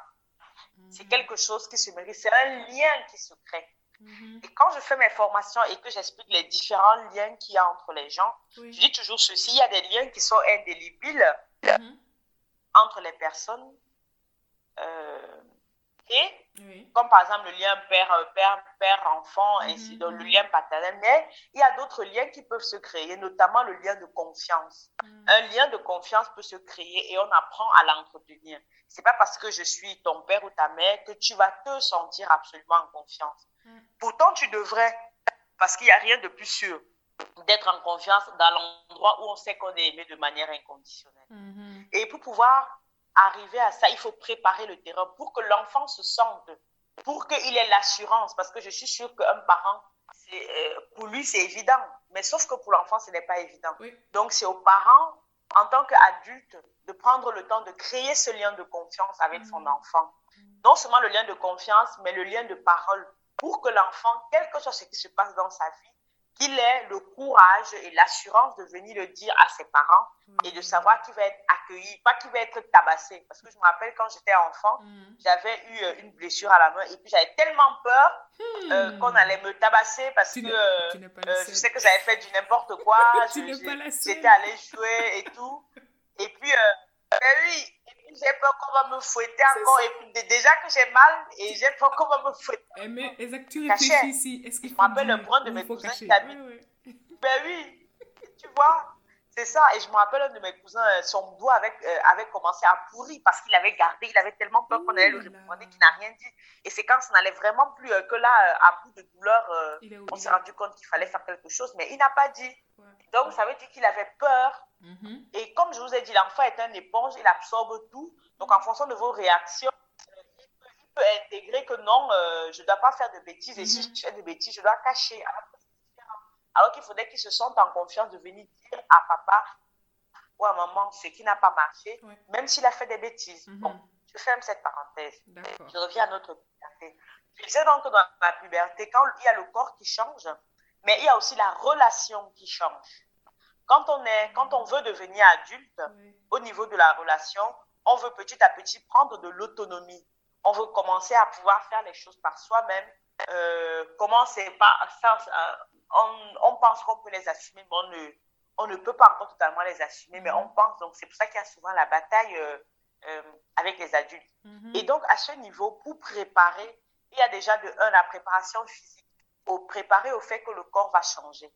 C'est Mhm. quelque chose qui se mérite. C'est un lien qui se crée. Mhm. Et quand je fais mes formations et que j'explique les différents liens qu'il y a entre les gens, je dis toujours ceci, il y a des liens qui sont indélébiles entre les personnes. Euh, Oui. comme par exemple le lien père, euh, père, père enfant, Mhm, ainsi donc le mhm. lien paternel, mais il y a d'autres liens qui peuvent se créer, notamment le lien de confiance. Mhm. Un lien de confiance peut se créer et on apprend à l'entretenir. C'est pas parce que je suis ton père ou ta mère que tu vas te sentir absolument en confiance. Pourtant, tu devrais, parce qu'il n'y a rien de plus sûr d'être en confiance dans l'endroit où on sait qu'on est aimé de manière inconditionnelle. Et pour pouvoir arriver à ça, il faut préparer le terrain pour que l'enfant se sente, pour qu'il ait l'assurance, parce que je suis sûre qu'un parent, euh, pour lui, c'est évident, mais sauf que pour l'enfant, ce n'est pas évident. Oui. Donc, c'est aux parents, en tant qu'adultes, de prendre le temps de créer ce lien de confiance avec son Mhm. enfant. Non seulement le lien de confiance, mais le lien de parole, pour que l'enfant, quel que soit ce qui se passe dans sa vie, qu'il ait le courage et l'assurance de venir le dire à ses parents et de savoir qu'il va être accueilli, pas qu'il va être tabassé. Parce que je me rappelle quand j'étais enfant, mm. j'avais eu euh, une blessure à la main et puis j'avais tellement peur euh, hmm. qu'on allait me tabasser parce que euh, je sais que j'avais fait du n'importe quoi, j'étais allée jouer et tout. Et puis, ben oui, j'ai peur qu'on va me fouetter encore. Et puis, déjà que j'ai mal et j'ai peur qu'on va me fouetter. Eh, mais exact, tu réfléchis ici. Est-ce qu'il Je m'appelle un point de mes cousins qui habitent. Ben oui, tu vois. C'est ça, et je me rappelle un de mes cousins, euh, son doigt avait, euh, avait commencé à pourrir parce qu'il avait gardé, il avait tellement peur qu'on allait le répondre qu'il n'a rien dit. Et c'est quand ça n'allait vraiment plus euh, que là, à bout de douleur, on s'est rendu compte qu'il fallait faire quelque chose, mais il n'a pas dit. Donc, ça veut dire qu'il avait peur. Mm-hmm. Et comme je vous ai dit, l'enfant est un éponge, il absorbe tout. Donc, en fonction de vos réactions, il peut, intégrer que non, je ne dois pas faire de bêtises. Et si mm-hmm. je fais de bêtises, je dois cacher. Alors qu'il faudrait qu'il se sente en confiance de venir dire à papa ou à maman ce qui n'a pas marché, même s'il a fait des bêtises. Mm-hmm. Bon, je ferme cette parenthèse. Je reviens à notre puberté. Je disais donc que dans la puberté, quand il y a le corps qui change, mais il y a aussi la relation qui change. Quand on, est, quand on veut devenir adulte, au niveau de la relation, on veut petit à petit prendre de l'autonomie. On veut commencer à pouvoir faire les choses par soi-même. Euh, ça, on, pense qu'on peut les assumer, mais on ne, on ne peut pas encore totalement les assumer, mais on pense. Donc, c'est pour ça qu'il y a souvent la bataille euh, euh, avec les adultes. Mhm. Et donc, à ce niveau, pour préparer, il y a déjà de un, la préparation physique, au préparer au fait que le corps va changer.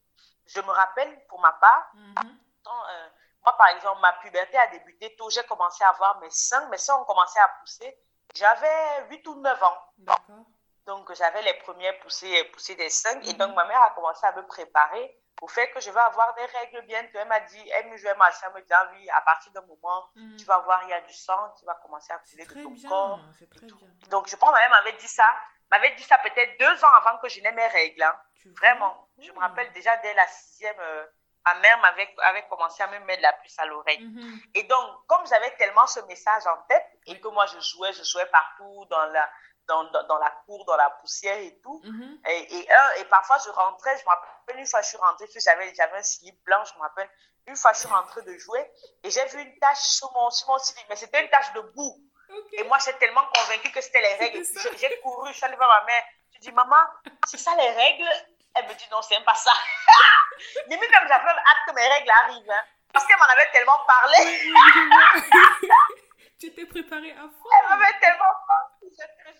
Je me rappelle, pour ma part, mhm. euh, moi, par exemple, ma puberté a débuté tôt. J'ai commencé à avoir mes seins. Mes seins ont commencé à pousser. J'avais 8 ou 9 ans. D'accord. Donc, j'avais les premières poussées, poussées des seins. Et donc, mhm. ma mère a commencé à me préparer au fait que je vais avoir des règles bientôt. Elle m'a dit, elle me jouait ma elle me dit, ah oui, à partir d'un moment, mhm. tu vas voir, il y a du sang qui va commencer à couler de ton corps. Très bien. Donc, je pense ma mère m'avait dit ça. m'avait dit ça peut-être deux ans avant que je n'ai mes règles. Hein. Vraiment. Je me rappelle déjà dès la sixième, euh, ma mère m'avait avait commencé à me mettre la puce à l'oreille. Mhm. Et donc, comme j'avais tellement ce message en tête et que moi, je jouais, je jouais partout dans la dans, dans, la cour, dans la poussière et tout. Mm-hmm. et, et, et, parfois, je rentrais, je me rappelle une fois, je suis rentrée, j'avais, j'avais un slip blanc, je me rappelle. Une fois, je suis rentrée de jouer et j'ai vu une tache sur mon, sur mon slip, mais c'était une tache de boue. Et moi, j'étais tellement convaincue que c'était les règles. J'ai couru, je suis allée voir ma mère. Je dis, maman, c'est ça les règles? Elle me dit, non, c'est pas ça. Limite, même j'avais hâte que mes règles arrivent. Hein, parce qu'elle m'en avait tellement parlé. tu étais préparée à fond. Elle m'avait tellement parlé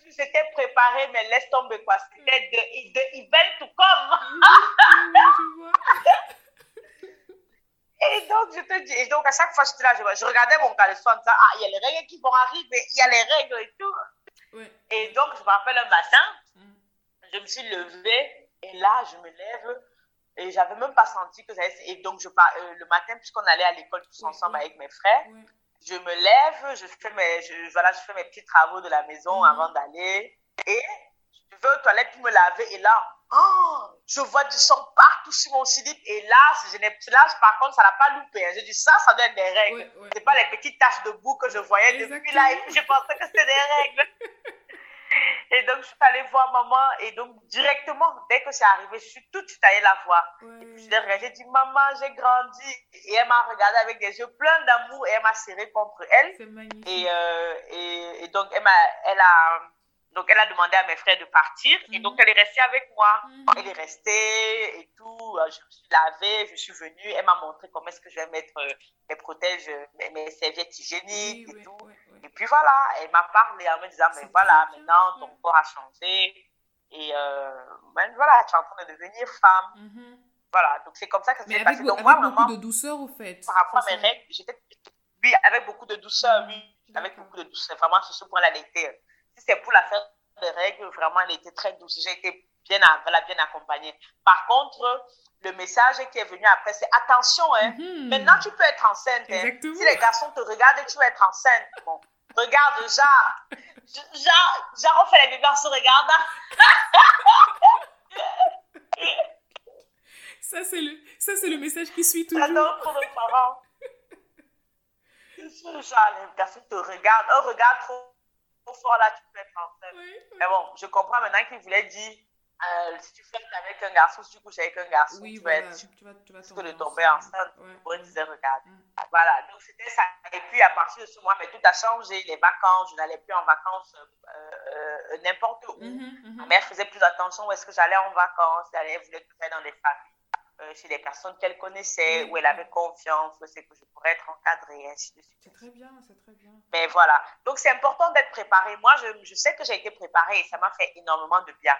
j'étais préparée, mais laisse tomber quoi. C'était de, de event to come. et donc, je te dis, et donc à chaque fois, j'étais là, je, regardais mon caleçon en disant, ah, il y a les règles qui vont arriver, il y a les règles et tout. Et donc, je me rappelle un matin, mm. je me suis levée, et là, je me lève, et j'avais même pas senti que j'allais. Et donc, je, euh, le matin, puisqu'on allait à l'école tous ensemble avec mes frères, je me lève, je fais mes, je, voilà, je fais mes petits travaux de la maison mhm. avant d'aller. Et je vais aux toilettes pour me laver. Et là, oh, je vois du sang partout sur mon slip. Et là, je là par contre, ça n'a pas loupé. Hein. J'ai dit, ça, ça doit être des règles. Ce n'est pas les petites taches de boue que je voyais depuis là. Et je pensais que c'était des règles. Et donc, je suis allée voir maman. Et donc, directement, dès que c'est arrivé, je suis tout de suite allée la voir. Et puis, j'ai dit, maman, j'ai grandi. Et elle m'a regardé avec des yeux pleins d'amour et elle m'a serré contre elle. Et, euh, et, et, donc, elle, a, elle, a, donc, elle a demandé à mes frères de partir. Et donc, elle est restée avec moi. Mhm. Elle est restée et tout. Euh, je me suis lavée, je suis venue. Elle m'a montré comment est-ce que je vais mettre euh, mes protèges, mes, serviettes hygiéniques et tout. Puis voilà, elle m'a parlé en me disant, mais voilà, maintenant ton corps a changé. Et euh, ben voilà, tu es en train de devenir femme. Mm-hmm. Voilà, donc c'est comme ça que ça s'est passé. Donc, avec moi, beaucoup de douceur, au fait. Par rapport à mes règles, j'étais. Oui, avec beaucoup de douceur, oui. Avec beaucoup de douceur. Vraiment, sur ce point-là, elle était. Si c'est pour la faire des règles, vraiment, elle était très douce. J'ai été bien, bien accompagnée. Par contre, le message qui est venu après, c'est attention, hein. Mm-hmm. Maintenant, tu peux être enceinte. Hein. Si les garçons te regardent, tu vas être enceinte. Bon. Regarde, genre, genre, genre, on fait les bébés en se regardant. ça, c'est le, ça, c'est le message qui suit toujours. J'adore pour nos parents. genre, les garçons te regardent. Oh, regarde trop, trop fort là, tu peux être enceinte. Mais bon, je comprends maintenant qu'il voulait dire euh, si tu flirtes avec un garçon, si tu couches avec un garçon, Oui, tu, vas voilà. être sûr Tu vas, tu vas de tomber tomber enceinte. Ouais, pour ouais. dire, regarde. Mm. Voilà, donc c'était ça. Et puis à partir de ce moment, mais tout a changé. Les vacances, je n'allais plus en vacances euh, euh, n'importe où. Mhm, mhm. Ma mère faisait plus attention où est-ce que j'allais en vacances. Elle voulait tout faire dans des familles, euh, chez des personnes qu'elle connaissait, Oui, où elle avait confiance, où c'est que je pourrais être encadrée, ainsi de suite. C'est très bien, c'est très bien. Mais voilà. Donc, c'est important d'être préparé. Moi, je, je sais que j'ai été préparée et ça m'a fait énormément de bien.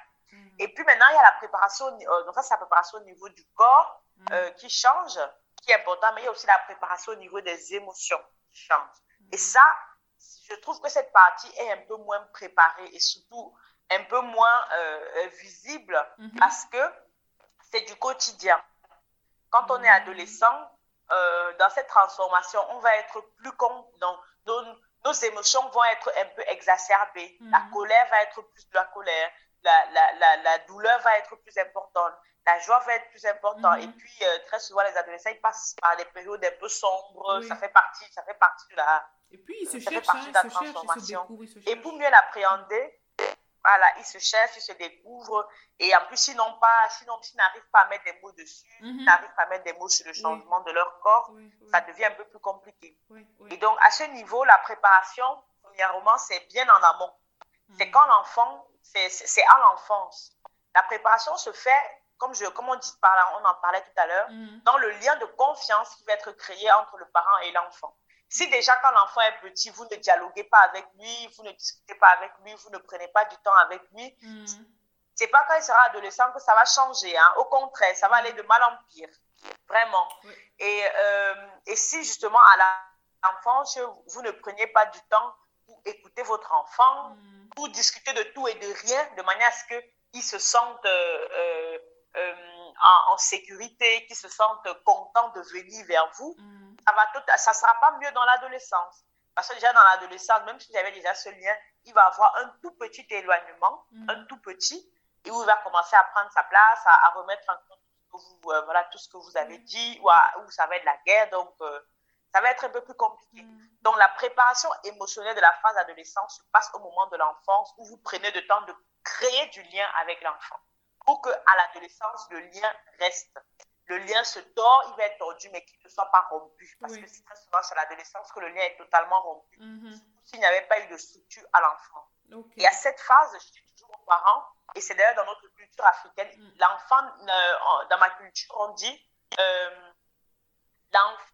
Et puis maintenant, il y a la préparation, euh, donc ça, c'est la préparation au niveau du corps mhm. euh, qui change, qui est important, mais il y a aussi la préparation au niveau des émotions qui change. Et ça, je trouve que cette partie est un peu moins préparée et surtout un peu moins euh, visible Mhm. parce que c'est du quotidien. Quand on est Mhm. adolescent, dans cette transformation, on va être plus con, donc nos, nos émotions vont être un peu exacerbées. La colère va être plus de la colère, la, la, la, la douleur va être plus importante, la joie va être plus importante. Mhm. Et puis, euh, très souvent, les adolescents, ils passent par des périodes un peu sombres. Oui. Ça fait partie, ça fait partie de la, Et puis, il se ça fait cherche, partie hein, de la se transformation. découvre, il se et pour mieux l'appréhender, voilà, ils se cherchent, ils se découvrent. Et en plus, pas, sinon, s'ils n'arrivent pas à mettre des mots dessus, Mhm. s'ils n'arrivent pas à mettre des mots sur le changement de leur corps, Oui, ça devient un peu plus compliqué. Et donc, à ce niveau, la préparation, premièrement, c'est bien en amont. C'est Mhm. quand l'enfant, c'est à l'enfance. La préparation se fait, comme, je, comme on dit on en parlait tout à l'heure, Mhm. dans le lien de confiance qui va être créé entre le parent et l'enfant. Si déjà quand l'enfant est petit, vous ne dialoguez pas avec lui, vous ne discutez pas avec lui, vous ne prenez pas du temps avec lui, Mhm. c'est pas quand il sera adolescent que ça va changer. Hein. Au contraire, ça va aller de mal en pire. Vraiment. Oui. Et, euh, et si justement à l'enfance, vous ne preniez pas du temps pour écouter votre enfant, Mhm. pour discuter de tout et de rien, de manière à ce qu'ils se sentent euh, euh, euh, en, en sécurité, qu'ils se sentent contents de venir vers vous, Mhm. ça va tout, ça sera pas mieux dans l'adolescence. Parce que déjà dans l'adolescence, même si vous avez déjà ce lien, il va avoir un tout petit éloignement, Mhm. un tout petit, et où il va commencer à prendre sa place, à, à remettre en compte tout ce que vous, euh, voilà, tout ce que vous avez dit, ou, à- ou ça va être la guerre, donc euh, ça va être un peu plus compliqué. Mhm. Donc la préparation émotionnelle de la phase d'adolescence se passe au moment de l'enfance où vous prenez le temps de créer du lien avec l'enfant pour que à l'adolescence le lien reste. Le lien se tord, il va être tordu, mais qu'il ne soit pas rompu. Parce Oui. que c'est très souvent à l'adolescence que le lien est totalement rompu. Mhm. S'il n'y avait pas eu de structure à l'enfant. Ok. Et à cette phase, je dis toujours aux parents, et c'est d'ailleurs dans notre culture africaine, Mm. l'enfant, en- dans ma culture, on dit, euh,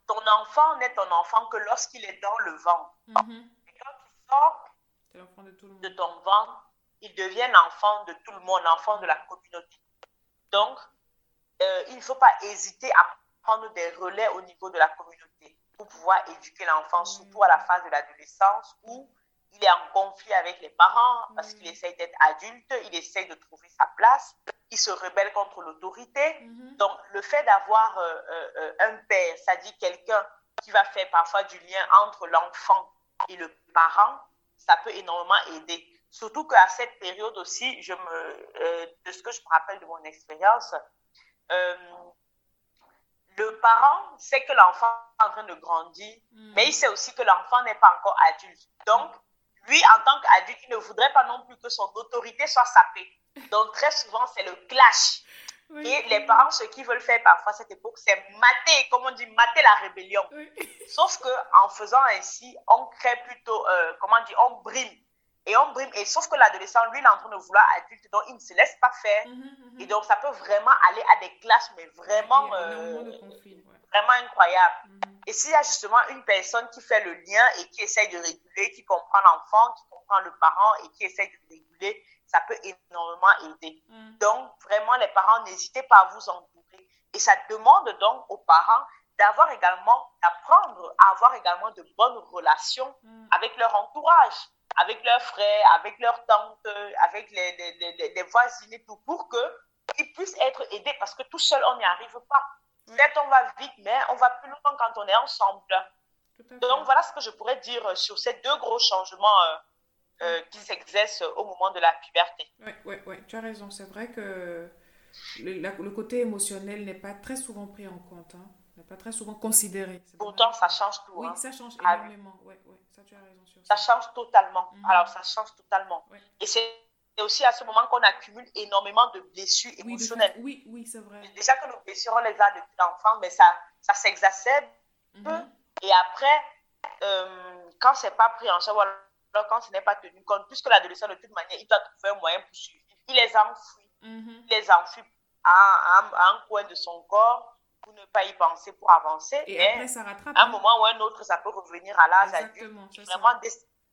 ton enfant n'est ton enfant que lorsqu'il est dans le ventre. Mhm. Et quand il sort C'est l'enfant de tout le monde. de ton ventre, il devient l'enfant de tout le monde, l'enfant de la communauté. Donc, euh, il ne faut pas hésiter à prendre des relais au niveau de la communauté pour pouvoir éduquer l'enfant, surtout à la phase de l'adolescence où il est en conflit avec les parents parce qu'il Mm. essaye d'être adulte, il essaye de trouver sa place, il se rebelle contre l'autorité. Mhm. Donc, le fait d'avoir euh, euh, euh, un père, c'est-à-dire quelqu'un qui va faire parfois du lien entre l'enfant et le parent, ça peut énormément aider. Surtout qu'à cette période aussi, je me, euh, de ce que je me rappelle de mon expérience, euh, le parent sait que l'enfant est en train de grandir, Mhm. mais il sait aussi que l'enfant n'est pas encore adulte. Donc, lui, en tant qu'adulte, il ne voudrait pas non plus que son autorité soit sapée. Donc, très souvent, c'est le clash. Oui. Et les parents, ce qu'ils veulent faire parfois à cette époque, c'est mater, comme on dit, mater la rébellion. Oui. Sauf que en faisant ainsi, on crée plutôt, euh, comment dire, on brime. Et on brime. Et sauf que l'adolescent, lui, il est en train de vouloir adulte, donc il ne se laisse pas faire. Mhm, mhm. Et donc, ça peut vraiment aller à des classes, mais vraiment, euh, ouais. vraiment incroyables. Mhm. Et s'il y a justement une personne qui fait le lien et qui essaye de réguler, qui comprend l'enfant, qui comprend le parent et qui essaye de réguler, ça peut énormément aider. Mhm. Donc, vraiment, les parents, n'hésitez pas à vous entourer. Et ça demande donc aux parents d'avoir également, d'apprendre à avoir également de bonnes relations Mhm. avec leur entourage, avec leurs frères, avec leurs tantes, avec les, les, les, les voisines et tout, pour qu'ils puissent être aidés, parce que tout seul, on n'y arrive pas. Certes, on va vite, mais on va plus loin quand on est ensemble. Donc, voilà ce que je pourrais dire sur ces deux gros changements euh, euh, qui s'exercent au moment de la puberté. Ouais, ouais, ouais, tu as raison. C'est vrai que le, la- le côté émotionnel n'est pas très souvent pris en compte, hein. n'est pas très souvent considéré. Pourtant, ça change tout. Oui, hein. ça change Ah oui. énormément. Ouais, ouais, ça tu as raison sur Ça ça. change totalement. Mhm. Alors, ça change totalement. Ouais. Et c'est aussi à ce moment qu'on accumule énormément de blessures émotionnelles. Oui, oui, c'est vrai. Déjà que nos blessures, on les a depuis l'enfance, mais ça, ça s'exacerbe. Mhm. Et après, euh, quand c'est pas pris en charge, quand ce n'est pas tenu compte, puisque l'adolescent, de toute manière, il doit trouver un moyen pour suivre. Il les enfouit. Mhm. Il les enfouit à, un coin de son corps ne pas y penser, pour avancer. Et après, ça rattrape. À un hein. moment ou un autre, ça peut revenir à l'âge adulte. Vraiment,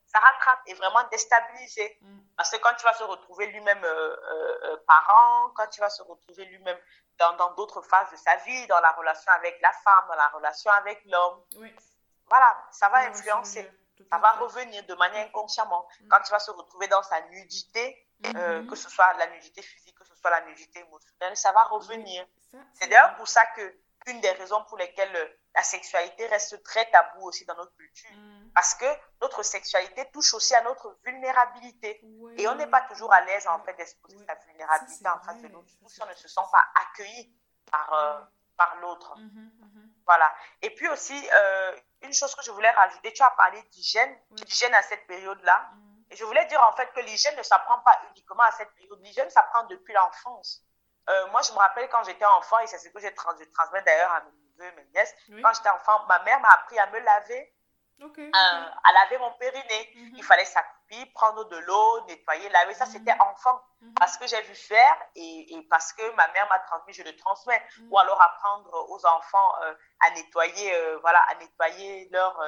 ça. rattrape et vraiment déstabiliser. Mm. Parce que quand tu vas se retrouver lui-même euh, euh, euh, parent, quand tu vas se retrouver lui-même dans d'autres phases de sa vie, dans la relation avec la femme, dans la relation avec l'homme, voilà, ça va influencer. Ça va revenir de manière inconsciemment. Mm. Quand tu vas se retrouver dans sa nudité, mm-hmm. que ce soit la nudité physique, que ce soit la nudité émotionnelle, ça va revenir. C'est d'ailleurs pour ça que une des raisons pour lesquelles la sexualité reste très tabou aussi dans notre culture. Mm. Parce que notre sexualité touche aussi à notre vulnérabilité. Et on n'est pas toujours à l'aise, en fait, d'exposer sa vulnérabilité en face de l'autre. Si on ne se sent pas accueilli par, euh, par l'autre. Mm-hmm, mm-hmm. Voilà. Et puis aussi, euh, une chose que je voulais rajouter, tu as parlé d'hygiène, d'hygiène à cette période-là. Mm. Et je voulais dire, en fait, que l'hygiène ne s'apprend pas uniquement à cette période. L'hygiène s'apprend depuis l'enfance. Euh, moi, je me rappelle quand j'étais enfant, et c'est ce que je, trans transmets d'ailleurs à mes neveux, mes nièces. Quand j'étais enfant, ma mère m'a appris à me laver, euh, à laver mon périnée. Mhm. Il fallait s'accoupler, prendre de l'eau, nettoyer, laver. Ça, c'était mhm. enfant. Mhm. Parce que j'ai vu faire et, parce que ma mère m'a transmis, je le transmets. Ou alors apprendre aux enfants euh, à nettoyer, voilà, à nettoyer leur,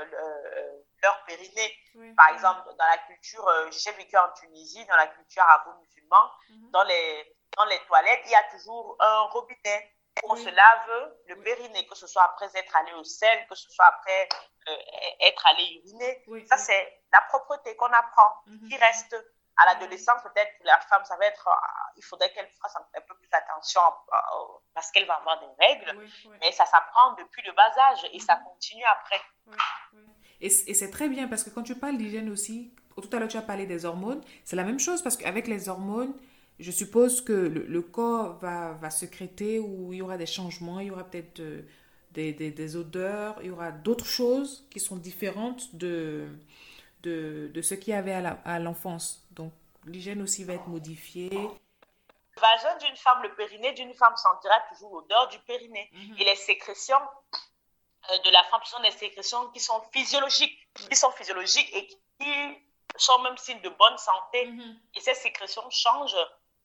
leur périnée. Par exemple, dans la culture, j'ai vécu en Tunisie, dans la culture arabo-musulmane, dans les dans les toilettes, il y a toujours un robinet. Où on se lave le périnée, que ce soit après être allé au sel, que ce soit après euh, être allé uriner. ça, c'est la propreté qu'on apprend, mhm. qui reste. À l'adolescence, peut-être pour la femme, ça va être, euh, il faudrait qu'elle fasse un, peu plus attention euh, parce qu'elle va avoir des règles, mais ça s'apprend depuis le bas âge et ça mhm. continue après. Et, et c'est très bien parce que quand tu parles d'hygiène aussi, tout à l'heure tu as parlé des hormones, c'est la même chose parce qu'avec les hormones, je suppose que le, corps va, va sécréter ou il y aura des changements, il y aura peut-être des, des, des, odeurs, il y aura d'autres choses qui sont différentes de, de, de ce qu'il y avait à l'enfance. Donc l'hygiène aussi va être modifiée. Le vagin d'une femme, le périnée d'une femme sentira toujours l'odeur du périnée. Mhm. Et les sécrétions euh, de la femme sont des sécrétions qui sont physiologiques, qui sont physiologiques et qui sont même signes de bonne santé. Mhm. Et ces sécrétions changent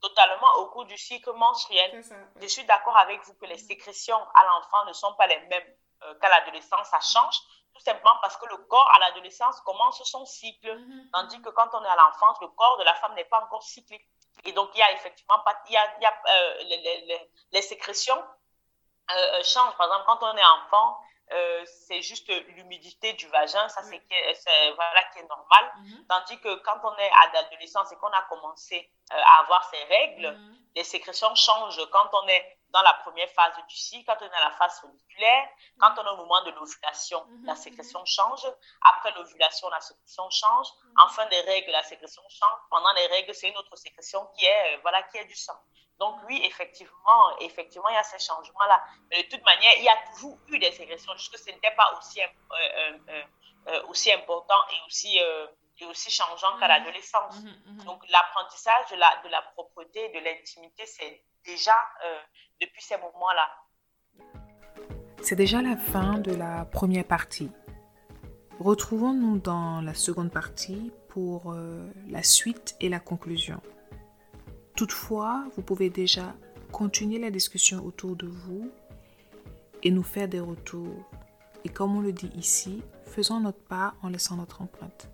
totalement au cours du cycle menstruel. Je suis d'accord avec vous que les sécrétions à l'enfant ne sont pas les mêmes euh, qu'à l'adolescence, ça change, tout simplement parce que le corps à l'adolescence commence son cycle, mhm. tandis que quand on est à l'enfance, le corps de la femme n'est pas encore cyclique. Et donc, il y a effectivement pas, il y a, il y a euh, les, les, les, sécrétions euh, changent. Par exemple, quand on est enfant, euh, c'est juste l'humidité du vagin, ça c'est voilà, qui est normal. Mhm. Tandis que quand on est à l'adolescence et qu'on a commencé euh, à avoir ces règles, mhm. les sécrétions changent quand on est dans la première phase du cycle, quand on est dans la phase folliculaire, quand on est au moment de l'ovulation, mhm. la sécrétion change. Après l'ovulation, la sécrétion change. En fin des règles, la sécrétion change. Pendant les règles, c'est une autre sécrétion qui est, euh, voilà, qui est du sang. Donc oui, effectivement, effectivement, il y a ces changements-là. Mais de toute manière, il y a toujours eu des sécrétions, juste que ce n'était pas aussi, euh, euh, euh, aussi important et aussi, et aussi changeant qu'à mhm. l'adolescence. Mhm, mhm. Donc l'apprentissage de la, de la propreté, de l'intimité, c'est déjà depuis ces moments-là. C'est déjà la fin de la première partie. Retrouvons-nous dans la seconde partie pour la suite et la conclusion. Toutefois, vous pouvez déjà continuer la discussion autour de vous et nous faire des retours. Et comme on le dit ici, faisons notre part en laissant notre empreinte.